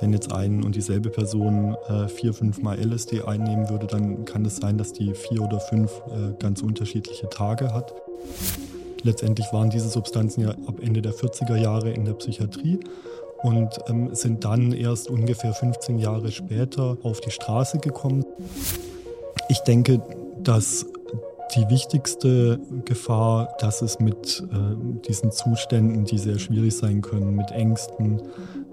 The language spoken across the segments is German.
Wenn jetzt ein und dieselbe Person äh, vier, fünf Mal LSD einnehmen würde, dann kann es sein, dass die vier oder fünf äh, ganz unterschiedliche Tage hat. Letztendlich waren diese Substanzen ja ab Ende der 40er Jahre in der Psychiatrie und ähm, sind dann erst ungefähr 15 Jahre später auf die Straße gekommen. Ich denke, dass die wichtigste Gefahr, dass es mit äh, diesen Zuständen, die sehr schwierig sein können, mit Ängsten,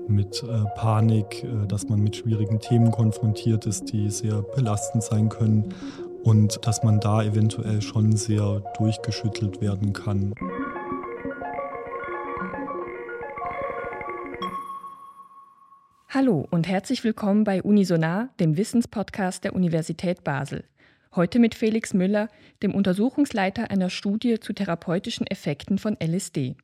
mit äh, Panik, äh, dass man mit schwierigen Themen konfrontiert ist, die sehr belastend sein können und dass man da eventuell schon sehr durchgeschüttelt werden kann. Hallo und herzlich willkommen bei Unisonar, dem Wissenspodcast der Universität Basel. Heute mit Felix Müller, dem Untersuchungsleiter einer Studie zu therapeutischen Effekten von LSD.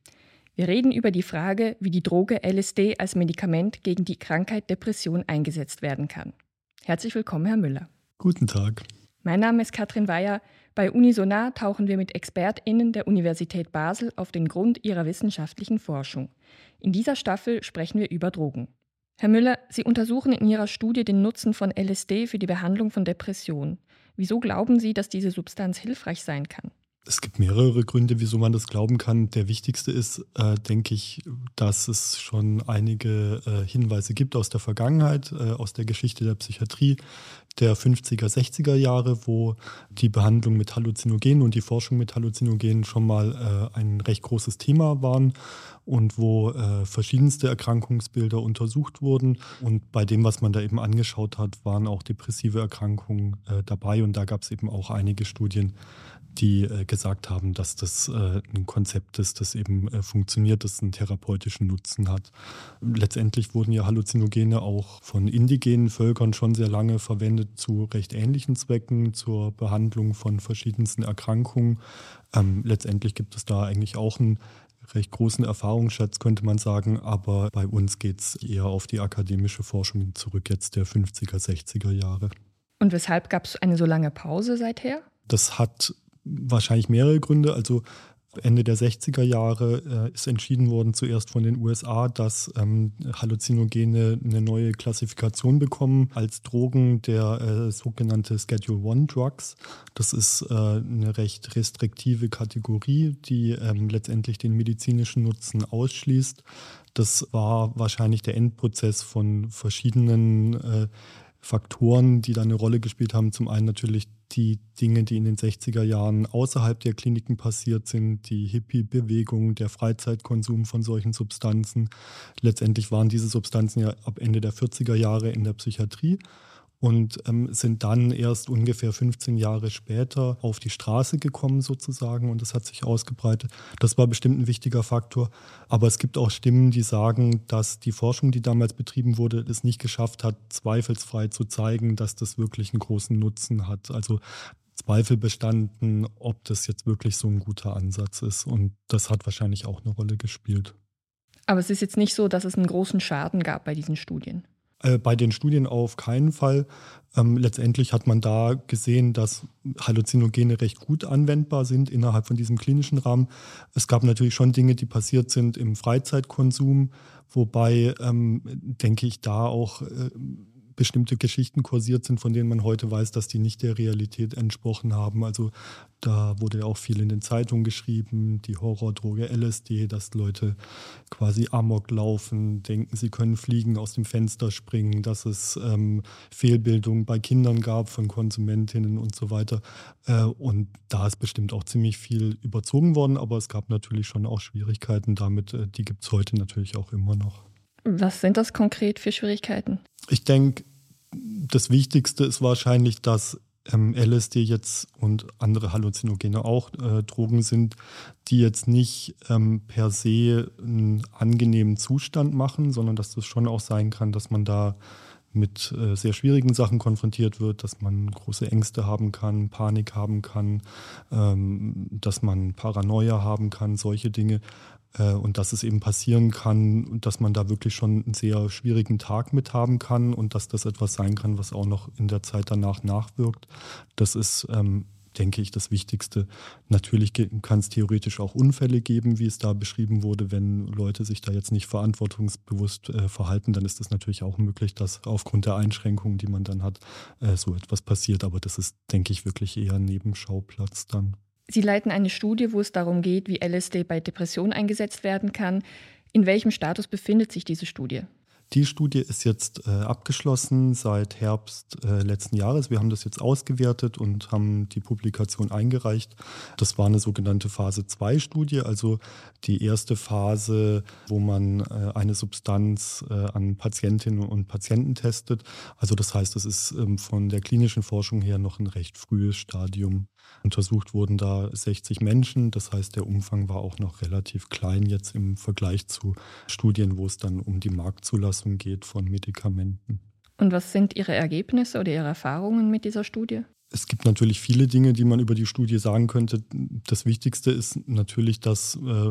Wir reden über die Frage, wie die Droge LSD als Medikament gegen die Krankheit Depression eingesetzt werden kann. Herzlich willkommen, Herr Müller. Guten Tag. Mein Name ist Katrin Weyer. Bei Unisonar tauchen wir mit ExpertInnen der Universität Basel auf den Grund ihrer wissenschaftlichen Forschung. In dieser Staffel sprechen wir über Drogen. Herr Müller, Sie untersuchen in Ihrer Studie den Nutzen von LSD für die Behandlung von Depressionen. Wieso glauben Sie, dass diese Substanz hilfreich sein kann? Es gibt mehrere Gründe, wieso man das glauben kann. Der wichtigste ist, äh, denke ich, dass es schon einige äh, Hinweise gibt aus der Vergangenheit, äh, aus der Geschichte der Psychiatrie der 50er, 60er Jahre, wo die Behandlung mit Halluzinogenen und die Forschung mit Halluzinogenen schon mal äh, ein recht großes Thema waren und wo äh, verschiedenste Erkrankungsbilder untersucht wurden. Und bei dem, was man da eben angeschaut hat, waren auch depressive Erkrankungen äh, dabei. Und da gab es eben auch einige Studien, die äh, gesagt haben, dass das äh, ein Konzept ist, das eben äh, funktioniert, das einen therapeutischen Nutzen hat. Letztendlich wurden ja Halluzinogene auch von indigenen Völkern schon sehr lange verwendet zu recht ähnlichen Zwecken, zur Behandlung von verschiedensten Erkrankungen. Ähm, letztendlich gibt es da eigentlich auch einen recht großen Erfahrungsschatz, könnte man sagen, aber bei uns geht es eher auf die akademische Forschung zurück, jetzt der 50er, 60er Jahre. Und weshalb gab es eine so lange Pause seither? Das hat wahrscheinlich mehrere Gründe. Also Ende der 60er Jahre äh, ist entschieden worden, zuerst von den USA, dass ähm, Halluzinogene eine neue Klassifikation bekommen als Drogen, der äh, sogenannte Schedule One Drugs. Das ist äh, eine recht restriktive Kategorie, die ähm, letztendlich den medizinischen Nutzen ausschließt. Das war wahrscheinlich der Endprozess von verschiedenen äh, Faktoren, die da eine Rolle gespielt haben. Zum einen natürlich die Dinge, die in den 60er Jahren außerhalb der Kliniken passiert sind, die Hippie-Bewegung, der Freizeitkonsum von solchen Substanzen. Letztendlich waren diese Substanzen ja ab Ende der 40er Jahre in der Psychiatrie und ähm, sind dann erst ungefähr 15 Jahre später auf die Straße gekommen sozusagen und das hat sich ausgebreitet. Das war bestimmt ein wichtiger Faktor. Aber es gibt auch Stimmen, die sagen, dass die Forschung, die damals betrieben wurde, es nicht geschafft hat, zweifelsfrei zu zeigen, dass das wirklich einen großen Nutzen hat. Also Zweifel bestanden, ob das jetzt wirklich so ein guter Ansatz ist. Und das hat wahrscheinlich auch eine Rolle gespielt. Aber es ist jetzt nicht so, dass es einen großen Schaden gab bei diesen Studien. Äh, bei den Studien auf keinen Fall. Ähm, letztendlich hat man da gesehen, dass Halluzinogene recht gut anwendbar sind innerhalb von diesem klinischen Rahmen. Es gab natürlich schon Dinge, die passiert sind im Freizeitkonsum, wobei, ähm, denke ich, da auch äh, bestimmte Geschichten kursiert sind, von denen man heute weiß, dass die nicht der Realität entsprochen haben. Also da wurde ja auch viel in den Zeitungen geschrieben, die Horrordroge LSD, dass Leute quasi Amok laufen, denken, sie können fliegen, aus dem Fenster springen, dass es ähm, Fehlbildungen bei Kindern gab von Konsumentinnen und so weiter. Äh, und da ist bestimmt auch ziemlich viel überzogen worden, aber es gab natürlich schon auch Schwierigkeiten damit. Äh, die gibt es heute natürlich auch immer noch. Was sind das konkret für Schwierigkeiten? Ich denke, das Wichtigste ist wahrscheinlich, dass ähm, LSD jetzt und andere Halluzinogene auch äh, Drogen sind, die jetzt nicht ähm, per se einen angenehmen Zustand machen, sondern dass das schon auch sein kann, dass man da mit äh, sehr schwierigen Sachen konfrontiert wird, dass man große Ängste haben kann, Panik haben kann, ähm, dass man Paranoia haben kann, solche Dinge. Äh, und dass es eben passieren kann, dass man da wirklich schon einen sehr schwierigen Tag mit haben kann und dass das etwas sein kann, was auch noch in der Zeit danach nachwirkt. Das ist ähm, denke ich, das Wichtigste. Natürlich kann es theoretisch auch Unfälle geben, wie es da beschrieben wurde. Wenn Leute sich da jetzt nicht verantwortungsbewusst äh, verhalten, dann ist es natürlich auch möglich, dass aufgrund der Einschränkungen, die man dann hat, äh, so etwas passiert. Aber das ist, denke ich, wirklich eher ein Nebenschauplatz dann. Sie leiten eine Studie, wo es darum geht, wie LSD bei Depressionen eingesetzt werden kann. In welchem Status befindet sich diese Studie? Die Studie ist jetzt äh, abgeschlossen seit Herbst äh, letzten Jahres. Wir haben das jetzt ausgewertet und haben die Publikation eingereicht. Das war eine sogenannte Phase 2-Studie, also die erste Phase, wo man äh, eine Substanz äh, an Patientinnen und Patienten testet. Also das heißt, es ist ähm, von der klinischen Forschung her noch ein recht frühes Stadium. Untersucht wurden da 60 Menschen, das heißt, der Umfang war auch noch relativ klein jetzt im Vergleich zu Studien, wo es dann um die Marktzulassung geht von Medikamenten. Und was sind Ihre Ergebnisse oder Ihre Erfahrungen mit dieser Studie? Es gibt natürlich viele Dinge, die man über die Studie sagen könnte. Das Wichtigste ist natürlich, dass äh,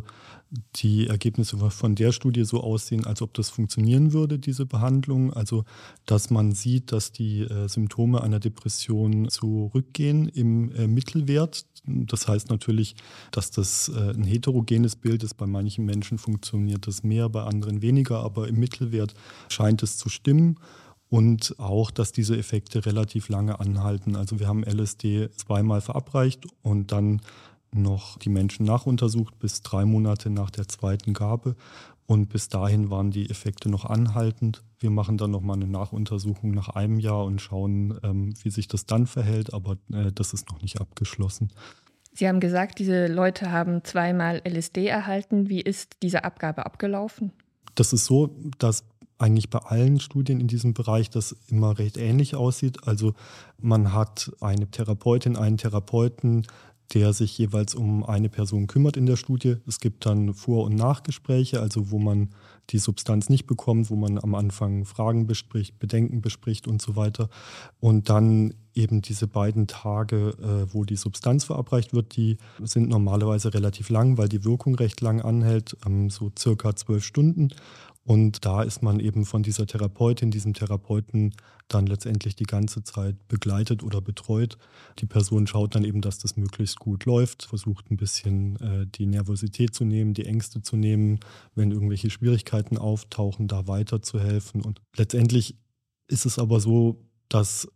die Ergebnisse von der Studie so aussehen, als ob das funktionieren würde, diese Behandlung. Also, dass man sieht, dass die äh, Symptome einer Depression zurückgehen im äh, Mittelwert. Das heißt natürlich, dass das äh, ein heterogenes Bild ist. Bei manchen Menschen funktioniert das mehr, bei anderen weniger, aber im Mittelwert scheint es zu stimmen und auch, dass diese Effekte relativ lange anhalten. Also wir haben LSD zweimal verabreicht und dann noch die Menschen nachuntersucht bis drei Monate nach der zweiten Gabe. Und bis dahin waren die Effekte noch anhaltend. Wir machen dann nochmal eine Nachuntersuchung nach einem Jahr und schauen, ähm, wie sich das dann verhält, aber äh, das ist noch nicht abgeschlossen. Sie haben gesagt, diese Leute haben zweimal LSD erhalten. Wie ist diese Abgabe abgelaufen? Das ist so, dass eigentlich bei allen Studien in diesem Bereich das immer recht ähnlich aussieht. Also man hat eine Therapeutin, einen Therapeuten, der sich jeweils um eine Person kümmert in der Studie. Es gibt dann Vor- und Nachgespräche, also wo man die Substanz nicht bekommt, wo man am Anfang Fragen bespricht, Bedenken bespricht und so weiter. Und dann eben diese beiden Tage, äh, wo die Substanz verabreicht wird, die sind normalerweise relativ lang, weil die Wirkung recht lang anhält, ähm, so circa zwölf Stunden. Und da ist man eben von dieser Therapeutin, diesem Therapeuten dann letztendlich die ganze Zeit begleitet oder betreut. Die Person schaut dann eben, dass das möglichst gut läuft, versucht ein bisschen äh, die Nervosität zu nehmen, die Ängste zu nehmen, wenn irgendwelche Schwierigkeiten auftauchen, da weiterzuhelfen. Und letztendlich ist es aber so, dass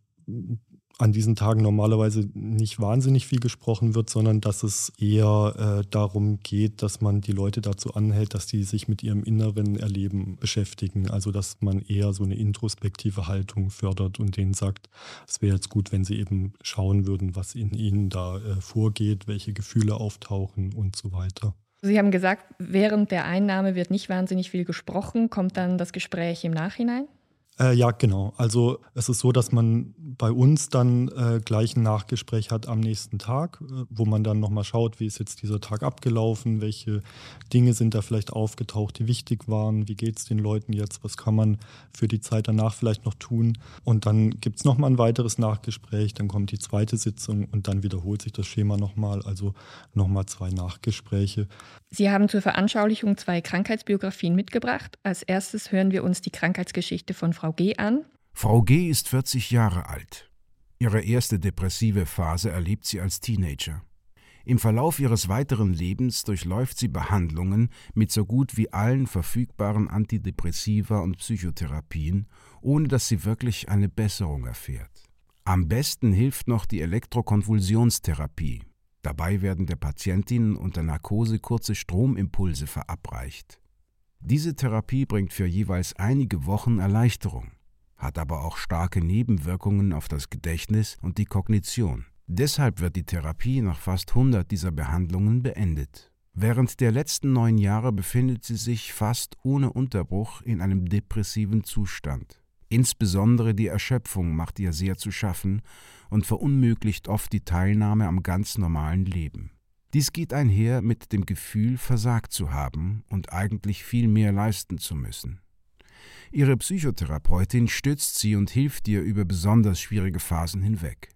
an diesen Tagen normalerweise nicht wahnsinnig viel gesprochen wird, sondern dass es eher äh, darum geht, dass man die Leute dazu anhält, dass sie sich mit ihrem inneren Erleben beschäftigen. Also dass man eher so eine introspektive Haltung fördert und denen sagt, es wäre jetzt gut, wenn sie eben schauen würden, was in ihnen da äh, vorgeht, welche Gefühle auftauchen und so weiter. Sie haben gesagt, während der Einnahme wird nicht wahnsinnig viel gesprochen. Kommt dann das Gespräch im Nachhinein? Äh, ja, genau. Also es ist so, dass man bei uns dann äh, gleich ein Nachgespräch hat am nächsten Tag, äh, wo man dann nochmal schaut, wie ist jetzt dieser Tag abgelaufen, welche Dinge sind da vielleicht aufgetaucht, die wichtig waren, wie geht es den Leuten jetzt, was kann man für die Zeit danach vielleicht noch tun. Und dann gibt es nochmal ein weiteres Nachgespräch, dann kommt die zweite Sitzung und dann wiederholt sich das Schema nochmal, also nochmal zwei Nachgespräche. Sie haben zur Veranschaulichung zwei Krankheitsbiografien mitgebracht. Als erstes hören wir uns die Krankheitsgeschichte von Frau G an. Frau G ist 40 Jahre alt. Ihre erste depressive Phase erlebt sie als Teenager. Im Verlauf ihres weiteren Lebens durchläuft sie Behandlungen mit so gut wie allen verfügbaren Antidepressiva und Psychotherapien, ohne dass sie wirklich eine Besserung erfährt. Am besten hilft noch die Elektrokonvulsionstherapie, Dabei werden der Patientin unter Narkose kurze Stromimpulse verabreicht. Diese Therapie bringt für jeweils einige Wochen Erleichterung, hat aber auch starke Nebenwirkungen auf das Gedächtnis und die Kognition. Deshalb wird die Therapie nach fast 100 dieser Behandlungen beendet. Während der letzten neun Jahre befindet sie sich fast ohne Unterbruch in einem depressiven Zustand. Insbesondere die Erschöpfung macht ihr sehr zu schaffen und verunmöglicht oft die Teilnahme am ganz normalen Leben. Dies geht einher mit dem Gefühl, versagt zu haben und eigentlich viel mehr leisten zu müssen. Ihre Psychotherapeutin stützt sie und hilft ihr über besonders schwierige Phasen hinweg.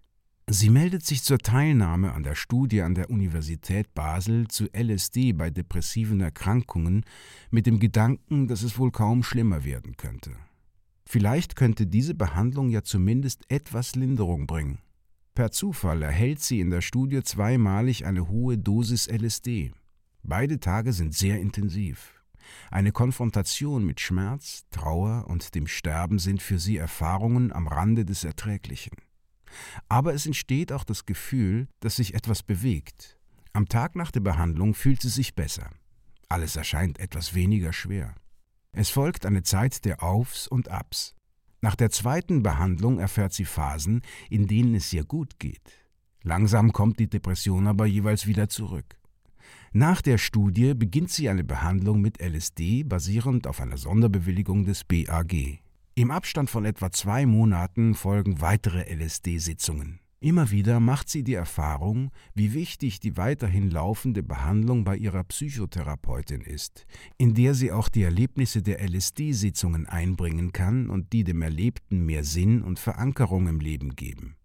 Sie meldet sich zur Teilnahme an der Studie an der Universität Basel zu LSD bei depressiven Erkrankungen mit dem Gedanken, dass es wohl kaum schlimmer werden könnte. Vielleicht könnte diese Behandlung ja zumindest etwas Linderung bringen. Per Zufall erhält sie in der Studie zweimalig eine hohe Dosis LSD. Beide Tage sind sehr intensiv. Eine Konfrontation mit Schmerz, Trauer und dem Sterben sind für sie Erfahrungen am Rande des Erträglichen. Aber es entsteht auch das Gefühl, dass sich etwas bewegt. Am Tag nach der Behandlung fühlt sie sich besser. Alles erscheint etwas weniger schwer. Es folgt eine Zeit der Aufs und Abs. Nach der zweiten Behandlung erfährt sie Phasen, in denen es ihr gut geht. Langsam kommt die Depression aber jeweils wieder zurück. Nach der Studie beginnt sie eine Behandlung mit LSD basierend auf einer Sonderbewilligung des BAG. Im Abstand von etwa zwei Monaten folgen weitere LSD-Sitzungen. Immer wieder macht sie die Erfahrung, wie wichtig die weiterhin laufende Behandlung bei ihrer Psychotherapeutin ist, in der sie auch die Erlebnisse der LSD-Sitzungen einbringen kann und die dem Erlebten mehr Sinn und Verankerung im Leben geben.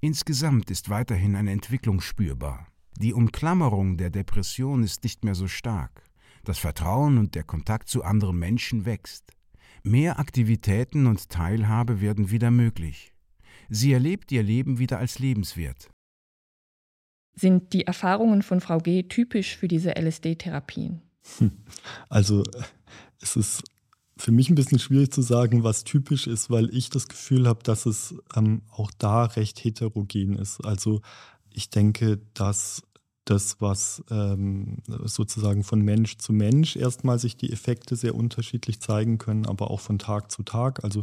Insgesamt ist weiterhin eine Entwicklung spürbar. Die Umklammerung der Depression ist nicht mehr so stark. Das Vertrauen und der Kontakt zu anderen Menschen wächst. Mehr Aktivitäten und Teilhabe werden wieder möglich. Sie erlebt ihr Leben wieder als lebenswert. Sind die Erfahrungen von Frau G typisch für diese LSD-Therapien? Also es ist für mich ein bisschen schwierig zu sagen, was typisch ist, weil ich das Gefühl habe, dass es ähm, auch da recht heterogen ist. Also ich denke, dass das, was ähm, sozusagen von Mensch zu Mensch erstmal sich die Effekte sehr unterschiedlich zeigen können, aber auch von Tag zu Tag. Also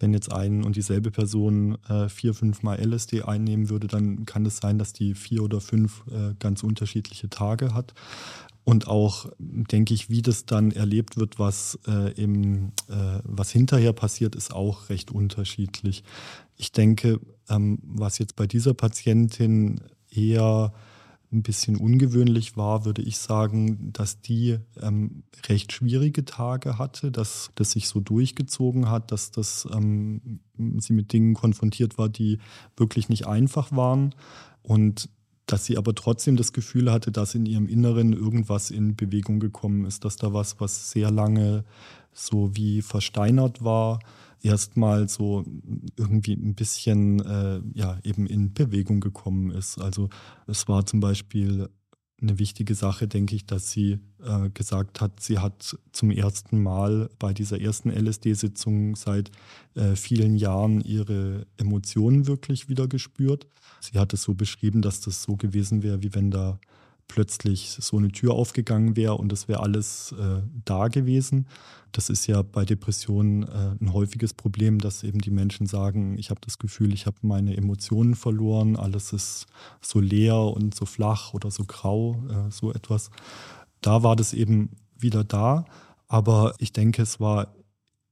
wenn jetzt ein und dieselbe Person äh, vier, fünf Mal LSD einnehmen würde, dann kann es sein, dass die vier oder fünf äh, ganz unterschiedliche Tage hat. Und auch, denke ich, wie das dann erlebt wird, was, äh, im, äh, was hinterher passiert, ist auch recht unterschiedlich. Ich denke, ähm, was jetzt bei dieser Patientin eher ein bisschen ungewöhnlich war, würde ich sagen, dass die ähm, recht schwierige Tage hatte, dass das sich so durchgezogen hat, dass das, ähm, sie mit Dingen konfrontiert war, die wirklich nicht einfach waren und dass sie aber trotzdem das Gefühl hatte, dass in ihrem Inneren irgendwas in Bewegung gekommen ist, dass da was, was sehr lange so wie versteinert war, erstmal so irgendwie ein bisschen äh, ja eben in Bewegung gekommen ist. Also es war zum Beispiel eine wichtige Sache, denke ich, dass sie äh, gesagt hat, sie hat zum ersten Mal bei dieser ersten LSD-Sitzung seit äh, vielen Jahren ihre Emotionen wirklich wieder gespürt. Sie hat es so beschrieben, dass das so gewesen wäre, wie wenn da plötzlich so eine Tür aufgegangen wäre und es wäre alles äh, da gewesen. Das ist ja bei Depressionen äh, ein häufiges Problem, dass eben die Menschen sagen, ich habe das Gefühl, ich habe meine Emotionen verloren, alles ist so leer und so flach oder so grau, äh, so etwas. Da war das eben wieder da, aber ich denke, es war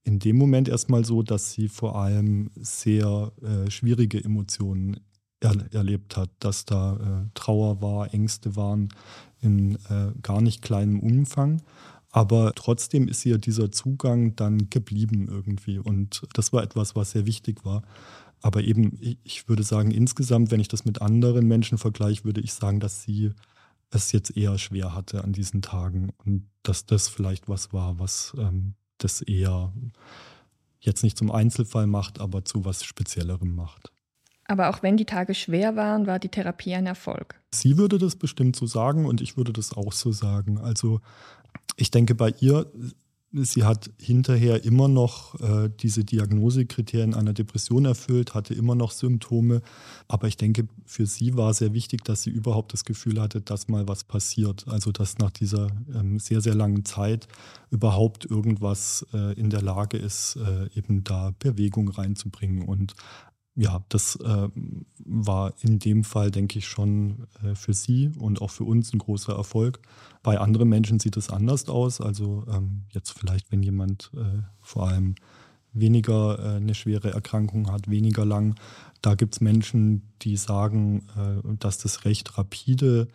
in dem Moment erstmal so, dass sie vor allem sehr äh, schwierige Emotionen er, erlebt hat, dass da äh, Trauer war, Ängste waren in äh, gar nicht kleinem Umfang. Aber trotzdem ist ihr dieser Zugang dann geblieben irgendwie. Und das war etwas, was sehr wichtig war. Aber eben, ich würde sagen, insgesamt, wenn ich das mit anderen Menschen vergleiche, würde ich sagen, dass sie es jetzt eher schwer hatte an diesen Tagen. Und dass das vielleicht was war, was ähm, das eher jetzt nicht zum Einzelfall macht, aber zu was Speziellerem macht. Aber auch wenn die Tage schwer waren, war die Therapie ein Erfolg. Sie würde das bestimmt so sagen und ich würde das auch so sagen. Also ich denke bei ihr, sie hat hinterher immer noch äh, diese Diagnosekriterien einer Depression erfüllt, hatte immer noch Symptome. Aber ich denke, für sie war sehr wichtig, dass sie überhaupt das Gefühl hatte, dass mal was passiert. Also dass nach dieser ähm, sehr, sehr langen Zeit überhaupt irgendwas äh, in der Lage ist, äh, eben da Bewegung reinzubringen. Und ja, das äh, war in dem Fall, denke ich, schon äh, für Sie und auch für uns ein großer Erfolg. Bei anderen Menschen sieht es anders aus. Also ähm, jetzt vielleicht, wenn jemand äh, vor allem weniger äh, eine schwere Erkrankung hat, weniger lang, da gibt es Menschen, die sagen, äh, dass das recht rapide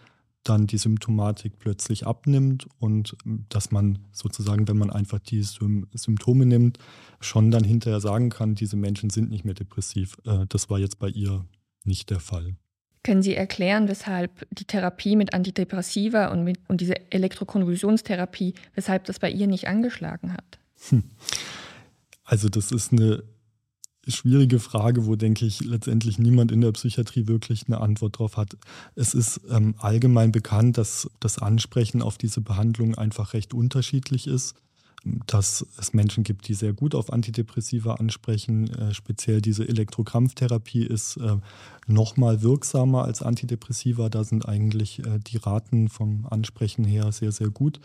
dann die Symptomatik plötzlich abnimmt und ähm, dass man sozusagen, wenn man einfach die Symptome nimmt, schon dann hinterher sagen kann, diese Menschen sind nicht mehr depressiv. Äh, das war jetzt bei ihr nicht der Fall. Können Sie erklären, weshalb die Therapie mit Antidepressiva und, mit, und diese Elektrokonvulsionstherapie, weshalb das bei ihr nicht angeschlagen hat? Hm. Also das ist eine schwierige Frage, wo, denke ich, letztendlich niemand in der Psychiatrie wirklich eine Antwort drauf hat. Es ist ähm, allgemein bekannt, dass das Ansprechen auf diese Behandlung einfach recht unterschiedlich ist dass es Menschen gibt, die sehr gut auf Antidepressiva ansprechen. Äh, speziell diese Elektrokrampftherapie ist äh, noch mal wirksamer als Antidepressiva. Da sind eigentlich äh, die Raten vom Ansprechen her sehr, sehr gut.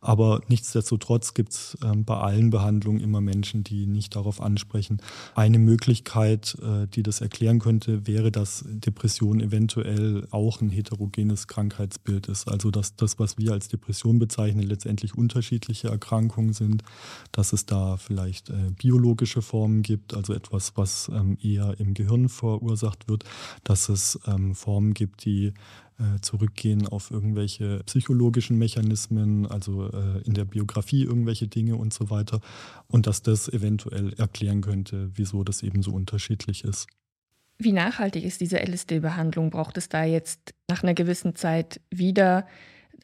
Aber nichtsdestotrotz gibt es ähm, bei allen Behandlungen immer Menschen, die nicht darauf ansprechen. Eine Möglichkeit, äh, die das erklären könnte, wäre, dass Depression eventuell auch ein heterogenes Krankheitsbild ist. Also dass das, was wir als Depression bezeichnen, letztendlich unterschiedliche Erkrankungen sind, dass es da vielleicht äh, biologische Formen gibt, also etwas, was ähm, eher im Gehirn verursacht wird, dass es ähm, Formen gibt, die äh, zurückgehen auf irgendwelche psychologischen Mechanismen, also äh, in der Biografie irgendwelche Dinge und so weiter. Und dass das eventuell erklären könnte, wieso das eben so unterschiedlich ist. Wie nachhaltig ist diese LSD-Behandlung? Braucht es da jetzt nach einer gewissen Zeit wieder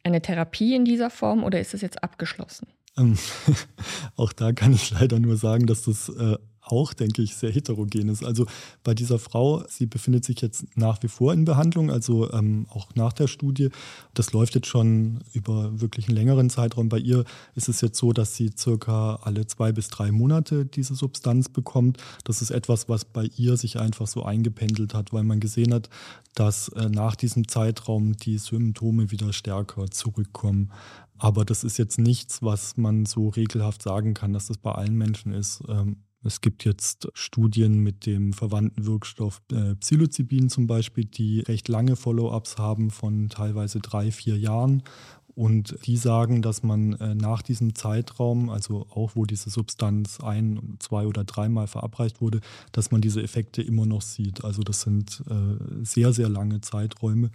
eine Therapie in dieser Form oder ist es jetzt abgeschlossen? Ähm, auch da kann ich leider nur sagen, dass das äh, auch, denke ich, sehr heterogen ist. Also bei dieser Frau, sie befindet sich jetzt nach wie vor in Behandlung, also ähm, auch nach der Studie. Das läuft jetzt schon über wirklich einen längeren Zeitraum. Bei ihr ist es jetzt so, dass sie circa alle zwei bis drei Monate diese Substanz bekommt. Das ist etwas, was bei ihr sich einfach so eingependelt hat, weil man gesehen hat, dass äh, nach diesem Zeitraum die Symptome wieder stärker zurückkommen. Aber das ist jetzt nichts, was man so regelhaft sagen kann, dass das bei allen Menschen ist. Ähm, es gibt jetzt Studien mit dem verwandten Wirkstoff äh, Psilocybin zum Beispiel, die recht lange Follow-ups haben von teilweise drei, vier Jahren. Und die sagen, dass man äh, nach diesem Zeitraum, also auch wo diese Substanz ein, zwei oder dreimal verabreicht wurde, dass man diese Effekte immer noch sieht. Also das sind äh, sehr, sehr lange Zeiträume.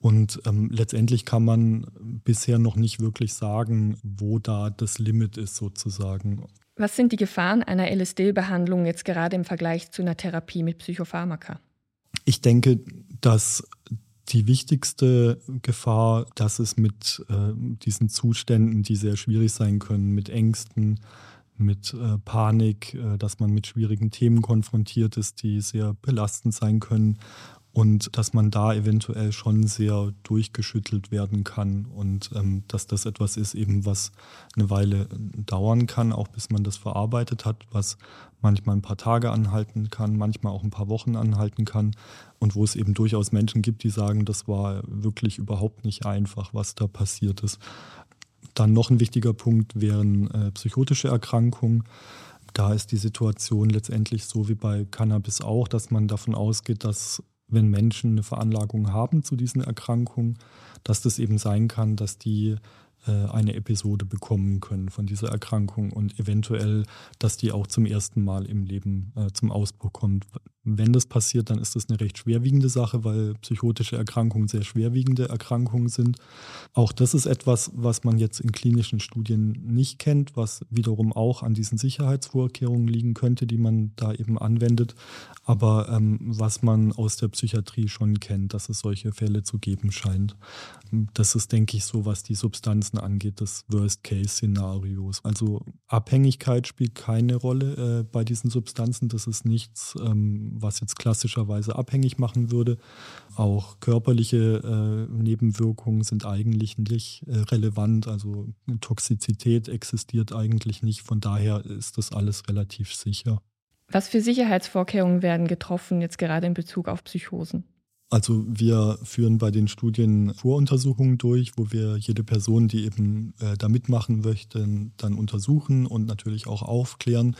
Und ähm, letztendlich kann man bisher noch nicht wirklich sagen, wo da das Limit ist sozusagen. Was sind die Gefahren einer LSD-Behandlung jetzt gerade im Vergleich zu einer Therapie mit Psychopharmaka? Ich denke, dass die wichtigste Gefahr, dass es mit äh, diesen Zuständen, die sehr schwierig sein können, mit Ängsten, mit äh, Panik, äh, dass man mit schwierigen Themen konfrontiert ist, die sehr belastend sein können und dass man da eventuell schon sehr durchgeschüttelt werden kann und ähm, dass das etwas ist, eben was eine Weile äh, dauern kann, auch bis man das verarbeitet hat, was manchmal ein paar Tage anhalten kann, manchmal auch ein paar Wochen anhalten kann und wo es eben durchaus Menschen gibt, die sagen, das war wirklich überhaupt nicht einfach, was da passiert ist. Dann noch ein wichtiger Punkt wären äh, psychotische Erkrankungen. Da ist die Situation letztendlich so wie bei Cannabis auch, dass man davon ausgeht, dass wenn Menschen eine Veranlagung haben zu diesen Erkrankungen, dass das eben sein kann, dass die äh, eine Episode bekommen können von dieser Erkrankung und eventuell, dass die auch zum ersten Mal im Leben äh, zum Ausbruch kommt. Wenn das passiert, dann ist das eine recht schwerwiegende Sache, weil psychotische Erkrankungen sehr schwerwiegende Erkrankungen sind. Auch das ist etwas, was man jetzt in klinischen Studien nicht kennt, was wiederum auch an diesen Sicherheitsvorkehrungen liegen könnte, die man da eben anwendet, aber ähm, was man aus der Psychiatrie schon kennt, dass es solche Fälle zu geben scheint. Das ist, denke ich, so, was die Substanzen angeht, das Worst-Case-Szenarios. Also Abhängigkeit spielt keine Rolle äh, bei diesen Substanzen. Das ist nichts, ähm, was jetzt klassischerweise abhängig machen würde. Auch körperliche äh, Nebenwirkungen sind eigentlich nicht äh, relevant. Also Toxizität existiert eigentlich nicht. Von daher ist das alles relativ sicher. Was für Sicherheitsvorkehrungen werden getroffen, jetzt gerade in Bezug auf Psychosen? Also wir führen bei den Studien Voruntersuchungen durch, wo wir jede Person, die eben äh, da mitmachen möchte, dann untersuchen und natürlich auch aufklären.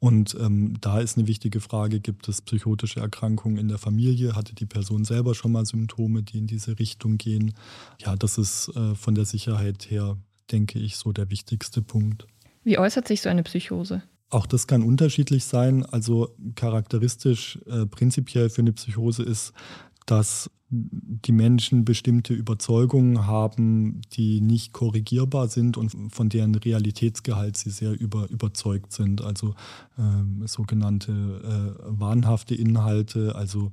Und ähm, da ist eine wichtige Frage, gibt es psychotische Erkrankungen in der Familie? Hatte die Person selber schon mal Symptome, die in diese Richtung gehen? Ja, das ist äh, von der Sicherheit her, denke ich, so der wichtigste Punkt. Wie äußert sich so eine Psychose? Auch das kann unterschiedlich sein. Also charakteristisch äh, prinzipiell für eine Psychose ist, dass die Menschen bestimmte Überzeugungen haben, die nicht korrigierbar sind und von deren Realitätsgehalt sie sehr über, überzeugt sind. Also äh, sogenannte äh, wahnhafte Inhalte, also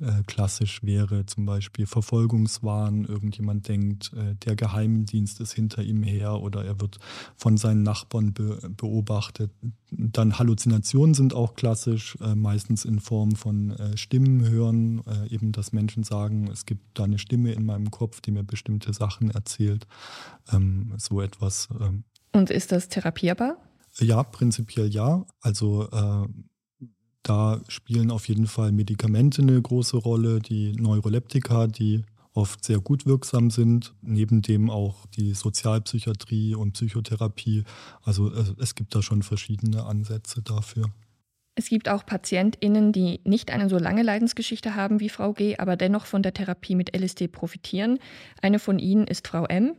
äh, klassisch wäre zum Beispiel Verfolgungswahn. Irgendjemand denkt, äh, der Geheimdienst ist hinter ihm her oder er wird von seinen Nachbarn be beobachtet. Dann Halluzinationen sind auch klassisch, äh, meistens in Form von Stimmen hören, eben dass Menschen sagen, es gibt da eine Stimme in meinem Kopf, die mir bestimmte Sachen erzählt. Ähm, so etwas. Ähm. Und ist das therapierbar? Ja, prinzipiell ja. Also da spielen auf jeden Fall Medikamente eine große Rolle, die Neuroleptika, die oft sehr gut wirksam sind, neben dem auch die Sozialpsychiatrie und Psychotherapie. Also äh, es gibt da schon verschiedene Ansätze dafür. Es gibt auch PatientInnen, die nicht eine so lange Leidensgeschichte haben wie Frau G., aber dennoch von der Therapie mit LSD profitieren. Eine von ihnen ist Frau M.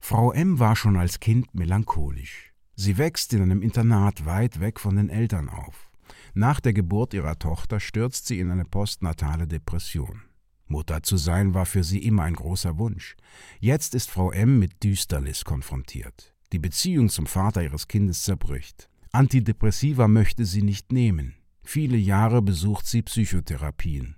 Frau M war schon als Kind melancholisch. Sie wächst in einem Internat weit weg von den Eltern auf. Nach der Geburt ihrer Tochter stürzt sie in eine postnatale Depression. Mutter zu sein war für sie immer ein großer Wunsch. Jetzt ist Frau M mit Düsternis konfrontiert. Die Beziehung zum Vater ihres Kindes zerbricht. Antidepressiva möchte sie nicht nehmen. Viele Jahre besucht sie Psychotherapien.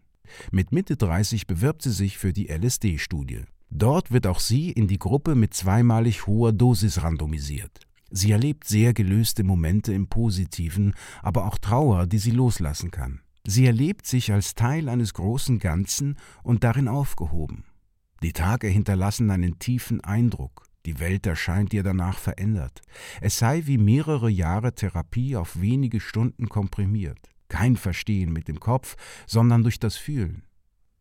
Mit Mitte 30 bewirbt sie sich für die LSD-Studie. Dort wird auch sie in die Gruppe mit zweimalig hoher Dosis randomisiert. Sie erlebt sehr gelöste Momente im Positiven, aber auch Trauer, die sie loslassen kann. Sie erlebt sich als Teil eines großen Ganzen und darin aufgehoben. Die Tage hinterlassen einen tiefen Eindruck. Die Welt erscheint ihr danach verändert. Es sei wie mehrere Jahre Therapie auf wenige Stunden komprimiert. Kein Verstehen mit dem Kopf, sondern durch das Fühlen.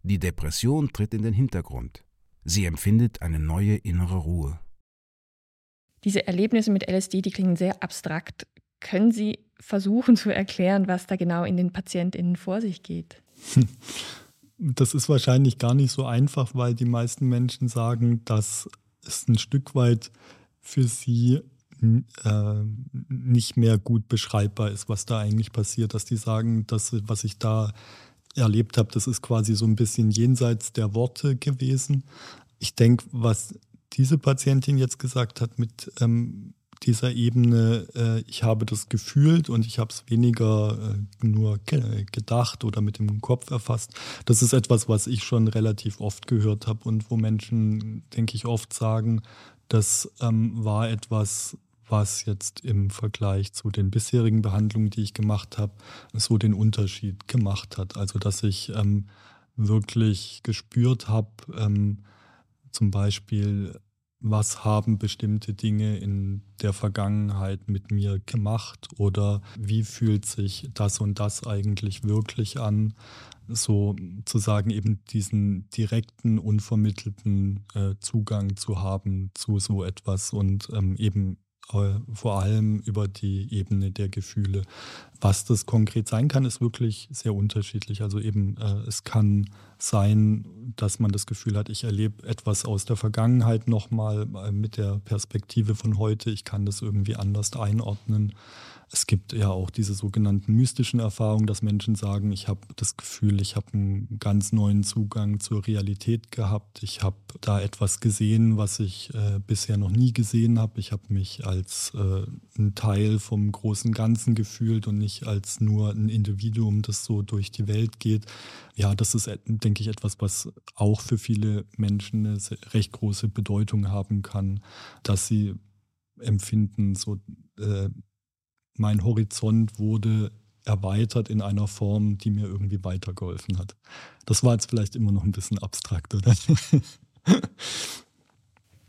Die Depression tritt in den Hintergrund. Sie empfindet eine neue innere Ruhe. Diese Erlebnisse mit LSD, die klingen sehr abstrakt. Können Sie versuchen zu erklären, was da genau in den PatientInnen vor sich geht? Das ist wahrscheinlich gar nicht so einfach, weil die meisten Menschen sagen, dass es ein Stück weit für sie äh, nicht mehr gut beschreibbar ist, was da eigentlich passiert. Dass die sagen, dass was ich da erlebt habe, das ist quasi so ein bisschen jenseits der Worte gewesen. Ich denke, was diese Patientin jetzt gesagt hat mit ähm, dieser Ebene, äh, ich habe das gefühlt und ich habe es weniger äh, nur gedacht oder mit dem Kopf erfasst. Das ist etwas, was ich schon relativ oft gehört habe und wo Menschen, denke ich, oft sagen, das ähm, war etwas, was jetzt im Vergleich zu den bisherigen Behandlungen, die ich gemacht habe, so den Unterschied gemacht hat. Also dass ich ähm, wirklich gespürt habe, ähm, zum Beispiel, was haben bestimmte Dinge in der Vergangenheit mit mir gemacht oder wie fühlt sich das und das eigentlich wirklich an? So zu sagen, eben diesen direkten, unvermittelten äh, Zugang zu haben zu so etwas und ähm, eben vor allem über die Ebene der Gefühle. Was das konkret sein kann, ist wirklich sehr unterschiedlich. Also eben, äh, es kann sein, dass man das Gefühl hat, ich erlebe etwas aus der Vergangenheit nochmal äh, mit der Perspektive von heute. Ich kann das irgendwie anders einordnen. Es gibt ja auch diese sogenannten mystischen Erfahrungen, dass Menschen sagen, ich habe das Gefühl, ich habe einen ganz neuen Zugang zur Realität gehabt. Ich habe da etwas gesehen, was ich äh, bisher noch nie gesehen habe. Ich habe mich als äh, ein Teil vom großen Ganzen gefühlt und nicht als nur ein Individuum, das so durch die Welt geht. Ja, das ist, denke ich, etwas, was auch für viele Menschen eine recht große Bedeutung haben kann, dass sie empfinden, so äh, mein Horizont wurde erweitert in einer Form, die mir irgendwie weitergeholfen hat. Das war jetzt vielleicht immer noch ein bisschen abstrakt, oder?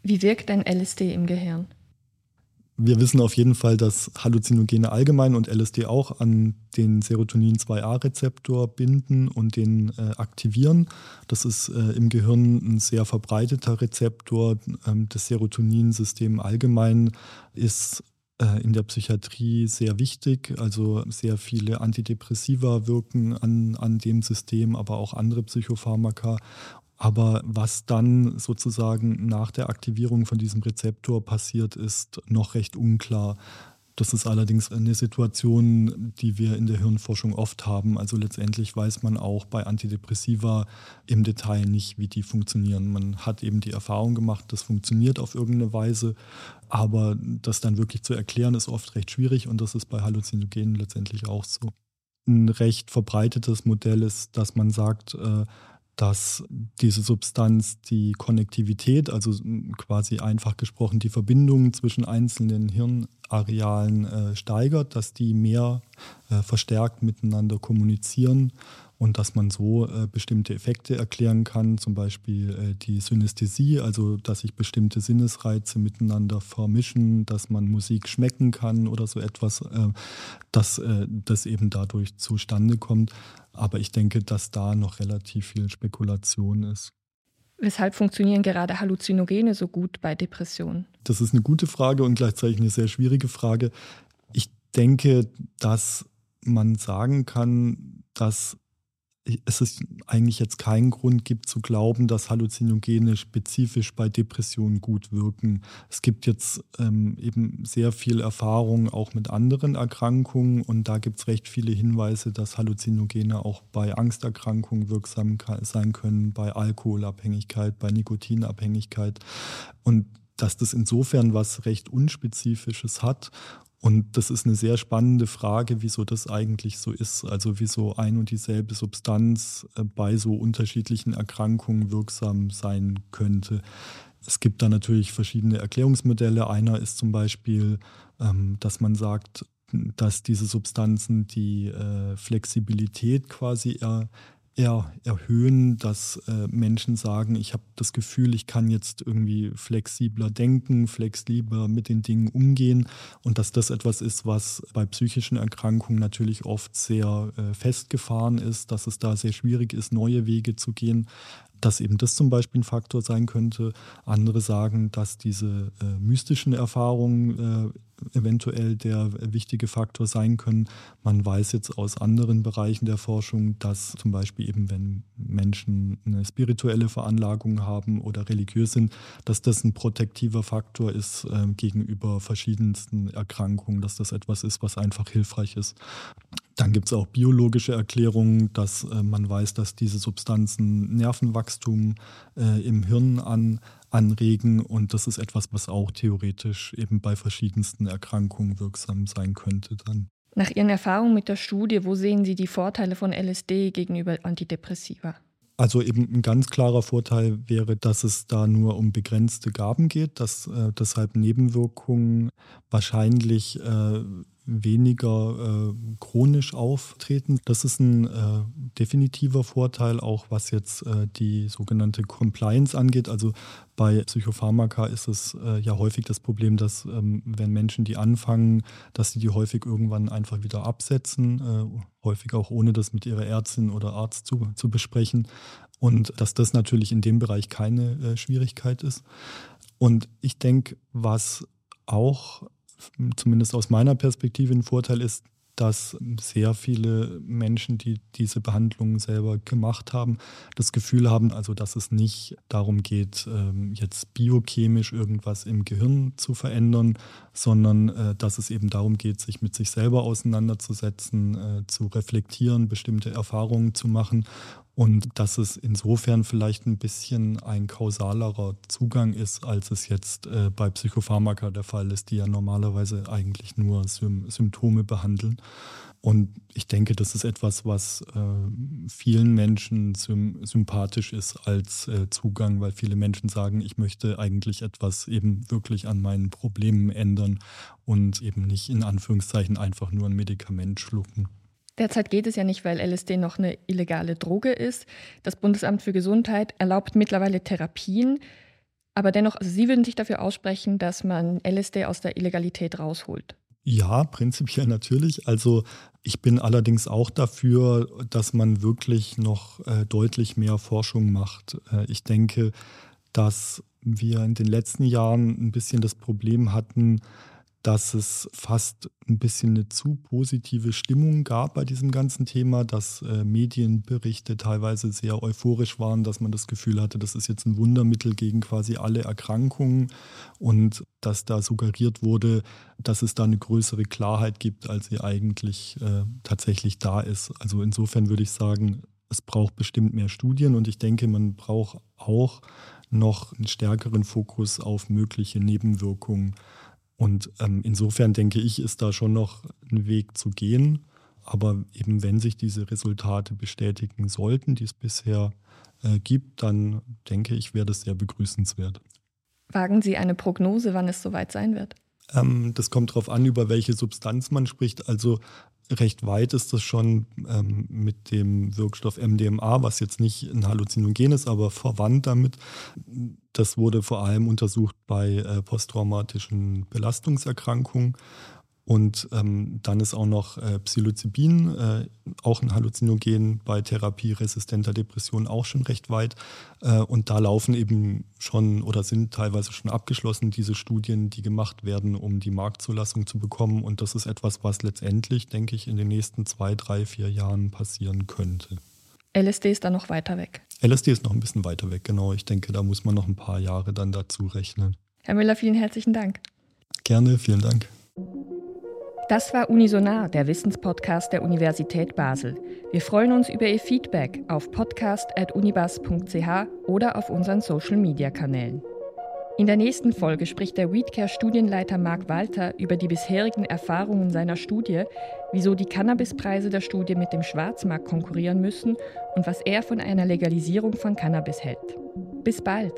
Wie wirkt denn LSD im Gehirn? Wir wissen auf jeden Fall, dass Halluzinogene allgemein und LSD auch an den Serotonin-2A-Rezeptor binden und den äh, aktivieren. Das ist äh, im Gehirn ein sehr verbreiteter Rezeptor. Ähm, das Serotoninsystem allgemein ist in der Psychiatrie sehr wichtig. Also sehr viele Antidepressiva wirken an, an dem System, aber auch andere Psychopharmaka. Aber was dann sozusagen nach der Aktivierung von diesem Rezeptor passiert, ist noch recht unklar. Das ist allerdings eine Situation, die wir in der Hirnforschung oft haben. Also letztendlich weiß man auch bei Antidepressiva im Detail nicht, wie die funktionieren. Man hat eben die Erfahrung gemacht, das funktioniert auf irgendeine Weise, aber das dann wirklich zu erklären, ist oft recht schwierig und das ist bei Halluzinogenen letztendlich auch so. Ein recht verbreitetes Modell ist, dass man sagt, äh, dass diese Substanz die Konnektivität, also quasi einfach gesprochen die Verbindung zwischen einzelnen Hirnarealen äh, steigert, dass die mehr äh, verstärkt miteinander kommunizieren und dass man so äh, bestimmte Effekte erklären kann, zum Beispiel äh, die Synästhesie, also dass sich bestimmte Sinnesreize miteinander vermischen, dass man Musik schmecken kann oder so etwas, äh, dass äh, das eben dadurch zustande kommt. Aber ich denke, dass da noch relativ viel Spekulation ist. Weshalb funktionieren gerade Halluzinogene so gut bei Depressionen? Das ist eine gute Frage und gleichzeitig eine sehr schwierige Frage. Ich denke, dass man sagen kann, dass es ist eigentlich jetzt keinen Grund gibt zu glauben, dass Halluzinogene spezifisch bei Depressionen gut wirken. Es gibt jetzt ähm, eben sehr viel Erfahrung auch mit anderen Erkrankungen und da gibt es recht viele Hinweise, dass Halluzinogene auch bei Angsterkrankungen wirksam sein können, bei Alkoholabhängigkeit, bei Nikotinabhängigkeit und dass das insofern was recht Unspezifisches hat und das ist eine sehr spannende Frage, wieso das eigentlich so ist. Also wieso ein und dieselbe Substanz äh, bei so unterschiedlichen Erkrankungen wirksam sein könnte. Es gibt da natürlich verschiedene Erklärungsmodelle. Einer ist zum Beispiel, ähm, dass man sagt, dass diese Substanzen die äh, Flexibilität quasi eher erhöhen, dass äh, Menschen sagen, ich habe das Gefühl, ich kann jetzt irgendwie flexibler denken, flexibler mit den Dingen umgehen und dass das etwas ist, was bei psychischen Erkrankungen natürlich oft sehr äh, festgefahren ist, dass es da sehr schwierig ist, neue Wege zu gehen dass eben das zum Beispiel ein Faktor sein könnte. Andere sagen, dass diese äh, mystischen Erfahrungen äh, eventuell der wichtige Faktor sein können. Man weiß jetzt aus anderen Bereichen der Forschung, dass zum Beispiel eben, wenn Menschen eine spirituelle Veranlagung haben oder religiös sind, dass das ein protektiver Faktor ist äh, gegenüber verschiedensten Erkrankungen, dass das etwas ist, was einfach hilfreich ist. Dann gibt es auch biologische Erklärungen, dass äh, man weiß, dass diese Substanzen Nervenwachstum äh, im Hirn an, anregen. Und das ist etwas, was auch theoretisch eben bei verschiedensten Erkrankungen wirksam sein könnte dann. Nach Ihren Erfahrungen mit der Studie, wo sehen Sie die Vorteile von LSD gegenüber Antidepressiva? Also eben ein ganz klarer Vorteil wäre, dass es da nur um begrenzte Gaben geht, dass äh, deshalb Nebenwirkungen wahrscheinlich äh, weniger äh, chronisch auftreten. Das ist ein äh, definitiver Vorteil, auch was jetzt äh, die sogenannte Compliance angeht. Also bei Psychopharmaka ist es äh, ja häufig das Problem, dass ähm, wenn Menschen die anfangen, dass sie die häufig irgendwann einfach wieder absetzen, äh, häufig auch ohne das mit ihrer Ärztin oder Arzt zu, zu besprechen. Und dass das natürlich in dem Bereich keine äh, Schwierigkeit ist. Und ich denke, was auch zumindest aus meiner Perspektive ein Vorteil ist, dass sehr viele Menschen, die diese Behandlungen selber gemacht haben, das Gefühl haben, also dass es nicht darum geht, ähm, jetzt biochemisch irgendwas im Gehirn zu verändern, sondern äh, dass es eben darum geht, sich mit sich selber auseinanderzusetzen, äh, zu reflektieren, bestimmte Erfahrungen zu machen und dass es insofern vielleicht ein bisschen ein kausalerer Zugang ist, als es jetzt äh, bei Psychopharmaka der Fall ist, die ja normalerweise eigentlich nur Sym Symptome behandeln. Und ich denke, das ist etwas, was äh, vielen Menschen sym sympathisch ist als äh, Zugang, weil viele Menschen sagen, ich möchte eigentlich etwas eben wirklich an meinen Problemen ändern und eben nicht in Anführungszeichen einfach nur ein Medikament schlucken. Derzeit geht es ja nicht, weil LSD noch eine illegale Droge ist. Das Bundesamt für Gesundheit erlaubt mittlerweile Therapien. Aber dennoch, also Sie würden sich dafür aussprechen, dass man LSD aus der Illegalität rausholt. Ja, prinzipiell natürlich. Also ich bin allerdings auch dafür, dass man wirklich noch äh, deutlich mehr Forschung macht. Äh, ich denke, dass wir in den letzten Jahren ein bisschen das Problem hatten, dass es fast ein bisschen eine zu positive Stimmung gab bei diesem ganzen Thema, dass äh, Medienberichte teilweise sehr euphorisch waren, dass man das Gefühl hatte, das ist jetzt ein Wundermittel gegen quasi alle Erkrankungen und dass da suggeriert wurde, dass es da eine größere Klarheit gibt, als sie eigentlich äh, tatsächlich da ist. Also insofern würde ich sagen, es braucht bestimmt mehr Studien und ich denke, man braucht auch noch einen stärkeren Fokus auf mögliche Nebenwirkungen und ähm, insofern denke ich, ist da schon noch ein Weg zu gehen. Aber eben wenn sich diese Resultate bestätigen sollten, die es bisher äh, gibt, dann denke ich, wäre das sehr begrüßenswert. Wagen Sie eine Prognose, wann es soweit sein wird? Ähm, das kommt darauf an, über welche Substanz man spricht. Also recht weit ist das schon ähm, mit dem Wirkstoff MDMA, was jetzt nicht ein Halluzinogen ist, aber verwandt damit. Das wurde vor allem untersucht bei äh, posttraumatischen Belastungserkrankungen. Und ähm, dann ist auch noch äh, Psilocybin, äh, auch ein Halluzinogen bei therapieresistenter Depression auch schon recht weit. Äh, und da laufen eben schon oder sind teilweise schon abgeschlossen diese Studien, die gemacht werden, um die Marktzulassung zu bekommen. Und das ist etwas, was letztendlich, denke ich, in den nächsten zwei, drei, vier Jahren passieren könnte. LSD ist dann noch weiter weg. LSD ist noch ein bisschen weiter weg, genau. Ich denke, da muss man noch ein paar Jahre dann dazu rechnen. Herr Müller, vielen herzlichen Dank. Gerne, vielen Dank. Das war Unisonar, der Wissenspodcast der Universität Basel. Wir freuen uns über Ihr Feedback auf podcast.unibas.ch oder auf unseren Social-Media-Kanälen. In der nächsten Folge spricht der WeedCare-Studienleiter Marc Walter über die bisherigen Erfahrungen seiner Studie, wieso die Cannabispreise der Studie mit dem Schwarzmarkt konkurrieren müssen und was er von einer Legalisierung von Cannabis hält. Bis bald!